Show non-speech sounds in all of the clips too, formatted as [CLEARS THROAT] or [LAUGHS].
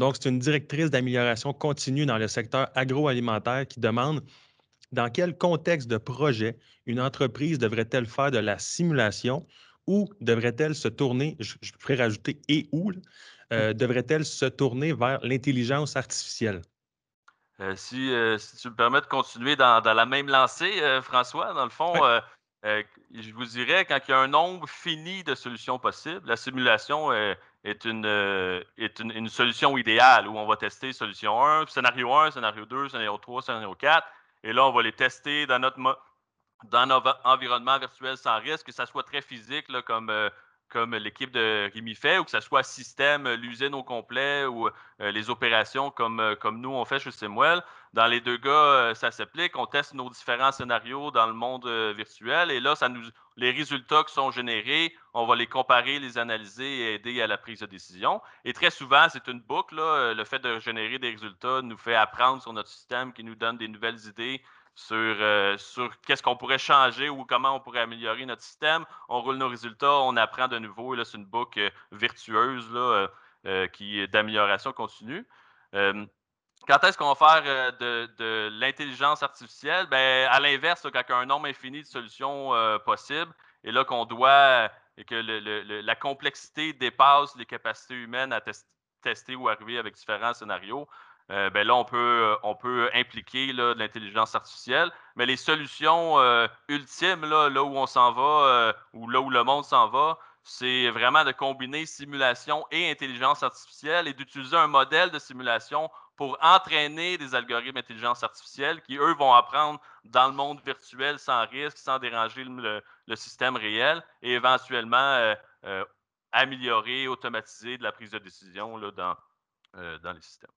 Donc, c'est une directrice d'amélioration continue dans le secteur agroalimentaire qui demande dans quel contexte de projet une entreprise devrait-elle faire de la simulation ou devrait-elle se tourner, je, pourrais rajouter et où, euh, devrait-elle se tourner vers l'intelligence artificielle? Euh, si, euh, si, tu me permets de continuer dans, la même lancée, François, dans le fond, je vous dirais, quand il y a un nombre fini de solutions possibles, la simulation est, une, est une, solution idéale où on va tester solution 1, scénario 1, scénario 2, scénario 3, scénario 4. Et là, on va les tester dans notre, dans notre environnement virtuel sans risque, que ça soit très physique, comme, euh, comme l'équipe de Rémi fait, ou que ça soit système, euh, l'usine au complet, ou euh, les opérations comme, comme nous, on fait chez Simwell. Dans les deux cas, ça s'applique. On teste nos différents scénarios dans le monde virtuel, et là, ça nous, les résultats qui sont générés, on va les comparer, les analyser et aider à la prise de décision. Et très souvent, c'est une boucle. Le fait de générer des résultats nous fait apprendre sur notre système, qui nous donne des nouvelles idées sur, euh, qu'est-ce qu'on pourrait changer ou comment on pourrait améliorer notre système. On roule nos résultats, on apprend de nouveau. là, c'est une boucle euh, virtueuse là, euh, qui d'amélioration continue. quand est-ce qu'on va faire de, l'intelligence artificielle? Ben, à l'inverse, quand il a un nombre infini de solutions possibles, et là qu'on doit, et que la complexité dépasse les capacités humaines à tester ou arriver avec différents scénarios, euh, ben là, on peut, euh, on peut impliquer de l'intelligence artificielle. Mais les solutions euh, ultimes, là, là, où on s'en va, ou là où le monde s'en va, c'est vraiment de combiner simulation et intelligence artificielle et d'utiliser un modèle de simulation pour entraîner des algorithmes d'intelligence artificielle qui, eux, vont apprendre dans le monde virtuel sans risque, sans déranger le, système réel et éventuellement améliorer, automatiser de la prise de décision là, dans, dans les systèmes.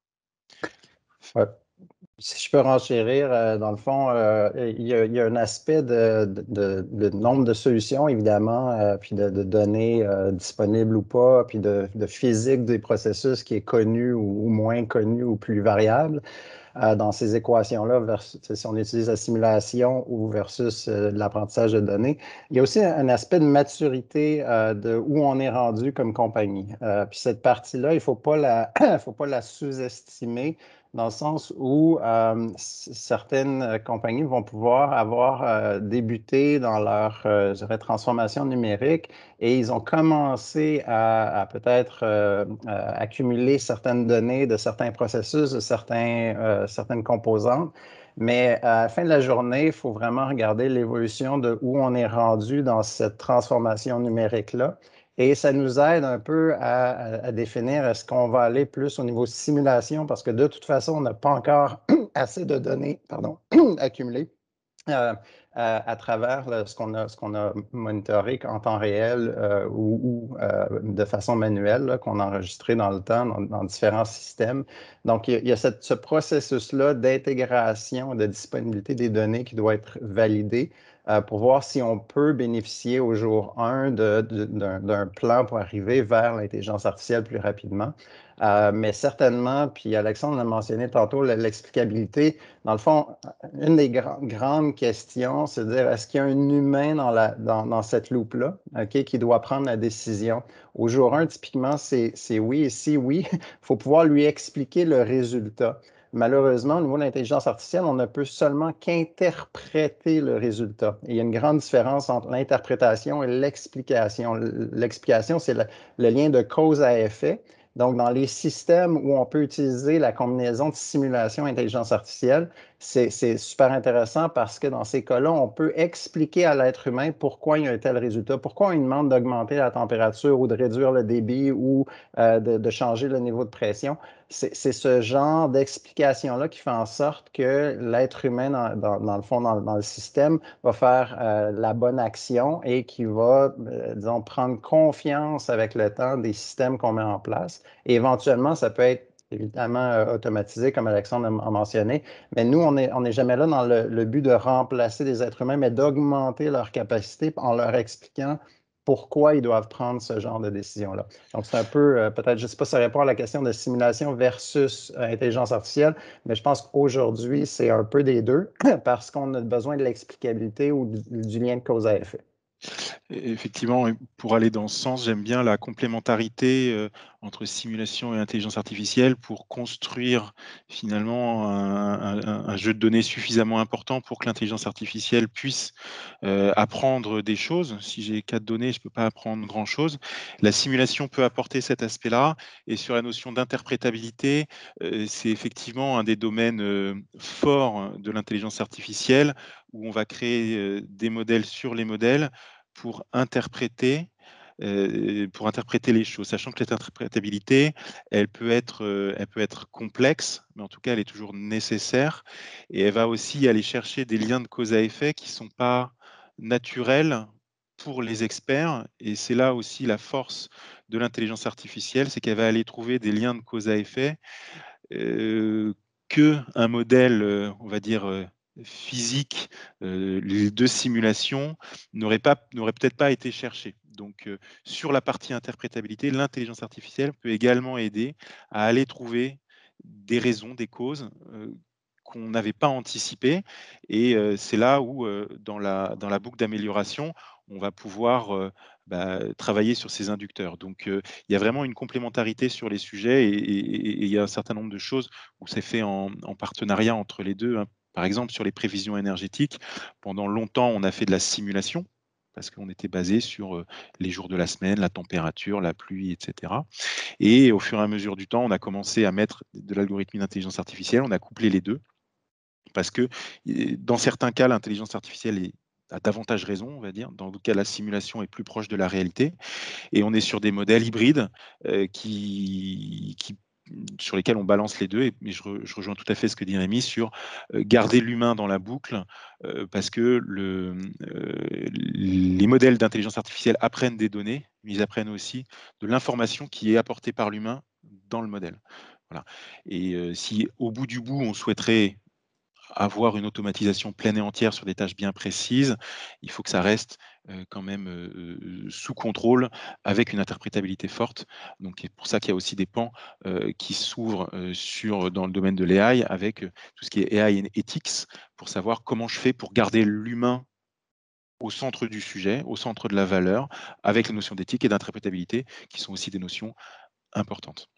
Si je peux renchérir, euh, dans le fond, euh, il, y a, un aspect de, nombre de solutions, évidemment, euh, puis de, données disponibles ou pas, puis de, physique des processus qui est connu ou, moins connu ou plus variable dans ces équations-là, si on utilise la simulation ou versus l'apprentissage de données. Il y a aussi un, aspect de maturité de où on est rendu comme compagnie. puis cette partie-là, il ne [CLEARS THROAT] faut pas la sous-estimer dans le sens où euh, certaines euh, compagnies vont pouvoir avoir euh, débuté dans leur transformation numérique et ils ont commencé à, peut-être accumuler certaines données de certains processus, de certains, certaines composantes. Mais à la fin de la journée, il faut vraiment regarder l'évolution de où on est rendu dans cette transformation numérique-là. Et ça nous aide un peu à, définir est-ce qu'on va aller plus au niveau simulation? Parce que de toute façon, on n'a pas encore [CLEARS THROAT] assez de données [CLEARS THROAT] accumulées euh, à, travers ce qu'on a, qu'on a monitoré en temps réel euh, ou, euh, de façon manuelle, qu'on a enregistré dans le temps dans, différents systèmes. Donc, il y a, ce processus-là d'intégration, de disponibilité des données qui doit être validé. Euh, pour voir si on peut bénéficier au jour 1 d'un plan pour arriver vers l'intelligence artificielle plus rapidement. Euh, mais certainement, puis Alexandre l'a mentionné tantôt, l'explicabilité. Dans le fond, une des grandes questions, c'est de dire est-ce qu'il y a un humain dans, cette loupe-là qui doit prendre la décision? Au jour 1, typiquement, c'est oui. Et si oui, il [LAUGHS] faut pouvoir lui expliquer le résultat. Malheureusement, au niveau de l'intelligence artificielle, on ne peut seulement qu'interpréter le résultat. il y a une grande différence entre l'interprétation et l'explication. L'explication, c'est le, lien de cause à effet. Donc, dans les systèmes où on peut utiliser la combinaison de simulation et intelligence artificielle, c'est super intéressant parce que dans ces cas-là, on peut expliquer à l'être humain pourquoi il y a un tel résultat, pourquoi on lui demande d'augmenter la température ou de réduire le débit ou euh, de, changer le niveau de pression. C'est ce genre d'explication-là qui fait en sorte que l'être humain, dans, le fond, dans, le système, va faire euh, la bonne action et qui va, euh, disons, prendre confiance avec le temps des systèmes qu'on met en place. Et éventuellement, ça peut être évidemment euh, automatisé, comme Alexandre a mentionné. Mais nous, on n'est on est jamais là dans le, but de remplacer des êtres humains, mais d'augmenter leur capacité en leur expliquant pourquoi ils doivent prendre ce genre de décision-là. Donc, c'est un peu, euh, peut-être, je ne sais pas si ça répond à la question de simulation versus euh, intelligence artificielle, mais je pense qu'aujourd'hui, c'est un peu des deux [CLEARS THROAT] parce qu'on a besoin de l'explicabilité ou du, lien de cause à effet. Effectivement, pour aller dans ce sens, j'aime bien la complémentarité euh, entre simulation et intelligence artificielle pour construire finalement un, jeu de données suffisamment important pour que l'intelligence artificielle puisse euh, apprendre des choses. Si j'ai quatre données, je ne peux pas apprendre grand-chose. La simulation peut apporter cet aspect-là. Et sur la notion d'interprétabilité, euh, c'est effectivement un des domaines forts de l'intelligence artificielle où on va créer des modèles sur les modèles pour interpréter, pour interpréter les choses, sachant que cette interprétabilité, elle peut, être, elle peut être complexe, mais en tout cas, elle est toujours nécessaire. Et elle va aussi aller chercher des liens de cause à effet qui ne sont pas naturels pour les experts. Et c'est là aussi la force de l'intelligence artificielle, c'est qu'elle va aller trouver des liens de cause à effet euh, que un modèle, on va dire, physique de simulation n'aurait peut-être pas été cherché. Donc, sur la partie interprétabilité, l'intelligence artificielle peut également aider à aller trouver des raisons, des causes qu'on n'avait pas anticipées. Et c'est là où, dans, la, dans la boucle d'amélioration, on va pouvoir bah, travailler sur ces inducteurs. Donc, il y a vraiment une complémentarité sur les sujets et, il y a un certain nombre de choses où c'est fait en, partenariat entre les deux. Hein. Par exemple, sur les prévisions énergétiques, pendant longtemps, on a fait de la simulation parce qu'on était basé sur les jours de la semaine, la température, la pluie, etc. Et au fur et à mesure du temps, on a commencé à mettre de l'algorithme d'intelligence artificielle, on a couplé les deux, parce que dans certains cas, l'intelligence artificielle a davantage raison, on va dire. Dans d'autres cas, la simulation est plus proche de la réalité. Et on est sur des modèles hybrides qui, qui sur lesquels on balance les deux. Et, je, rejoins tout à fait ce que dit Rémi sur euh, garder l'humain dans la boucle, euh, parce que euh, les modèles d'intelligence artificielle apprennent des données, mais ils apprennent aussi de l'information qui est apportée par l'humain dans le modèle. Et si au bout du bout, on souhaiterait avoir une automatisation pleine et entière sur des tâches bien précises, il faut que ça reste quand même sous contrôle avec une interprétabilité forte. C'est pour ça qu'il y a aussi des pans qui s'ouvrent dans le domaine de l'AI avec tout ce qui est AI ethics pour savoir comment je fais pour garder l'humain au centre du sujet, au centre de la valeur, avec les notions d'éthique et d'interprétabilité qui sont aussi des notions importantes.